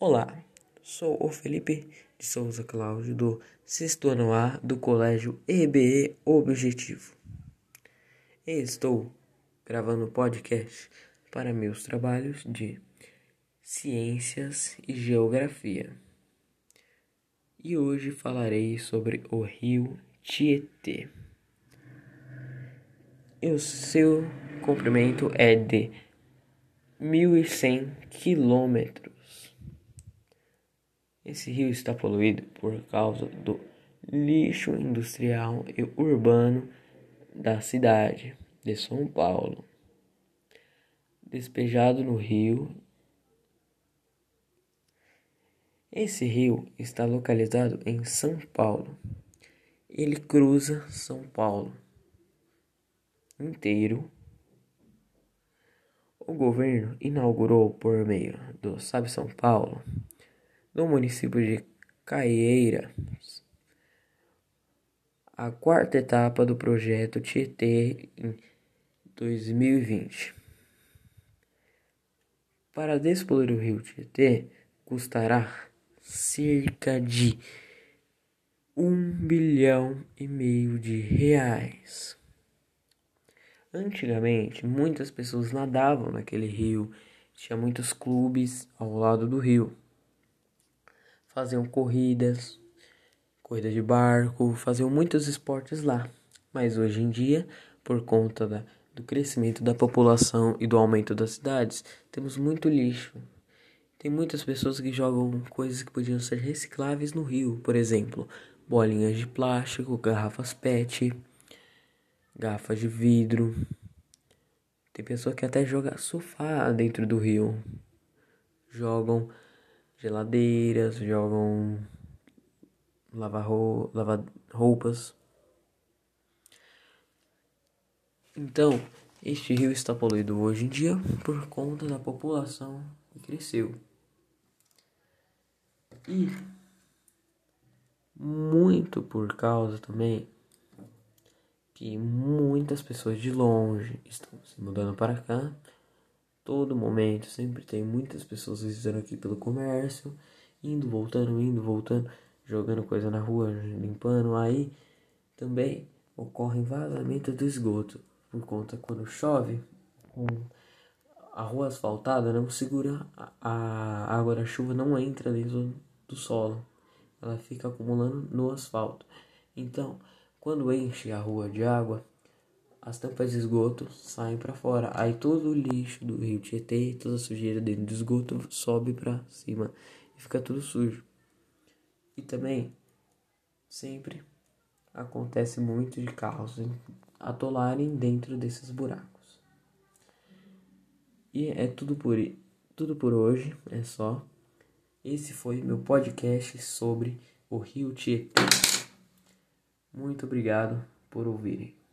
Olá, sou o Felipe de Souza Cláudio do sexto ano A do Colégio EBE Objetivo. Estou gravando podcast para meus trabalhos de Ciências e Geografia. E hoje falarei sobre o rio Tietê. E o seu comprimento é de 1.100 quilômetros. Esse rio está poluído por causa do lixo industrial e urbano da cidade de São Paulo, despejado no rio. Esse rio está localizado em São Paulo. Ele cruza São Paulo inteiro o governo inaugurou, por meio do Sabe São Paulo, no município de Caieiras, a quarta etapa do projeto Tietê em 2020. Para despoluir o rio Tietê, custará cerca de um bilhão e meio de reais. Antigamente, muitas pessoas nadavam naquele rio, tinha muitos clubes ao lado do rio. Faziam corridas, corrida de barco, faziam muitos esportes lá. Mas hoje em dia, por conta da, do crescimento da população e do aumento das cidades, temos muito lixo. Tem muitas pessoas que jogam coisas que podiam ser recicláveis no rio, por exemplo, bolinhas de plástico, garrafas PET garrafas de vidro. Tem pessoa que até joga sofá dentro do rio. Jogam geladeiras, jogam lavar, lavar roupas. Então, este rio está poluído hoje em dia por conta da população que cresceu. E muito por causa também que muitas pessoas de longe estão se mudando para cá. Todo momento sempre tem muitas pessoas visitando aqui pelo comércio, indo, voltando, indo, voltando, jogando coisa na rua, limpando. Aí também ocorre vazamento do esgoto por conta quando chove, a rua asfaltada não segura a água da chuva, não entra dentro do solo, ela fica acumulando no asfalto. Então, quando enche a rua de água, as tampas de esgoto saem para fora. Aí todo o lixo do rio Tietê, toda a sujeira dentro do esgoto sobe para cima e fica tudo sujo. E também sempre acontece muito de carros atolarem dentro desses buracos. E é tudo por tudo por hoje, é só. Esse foi meu podcast sobre o Rio Tietê. Muito obrigado por ouvirem.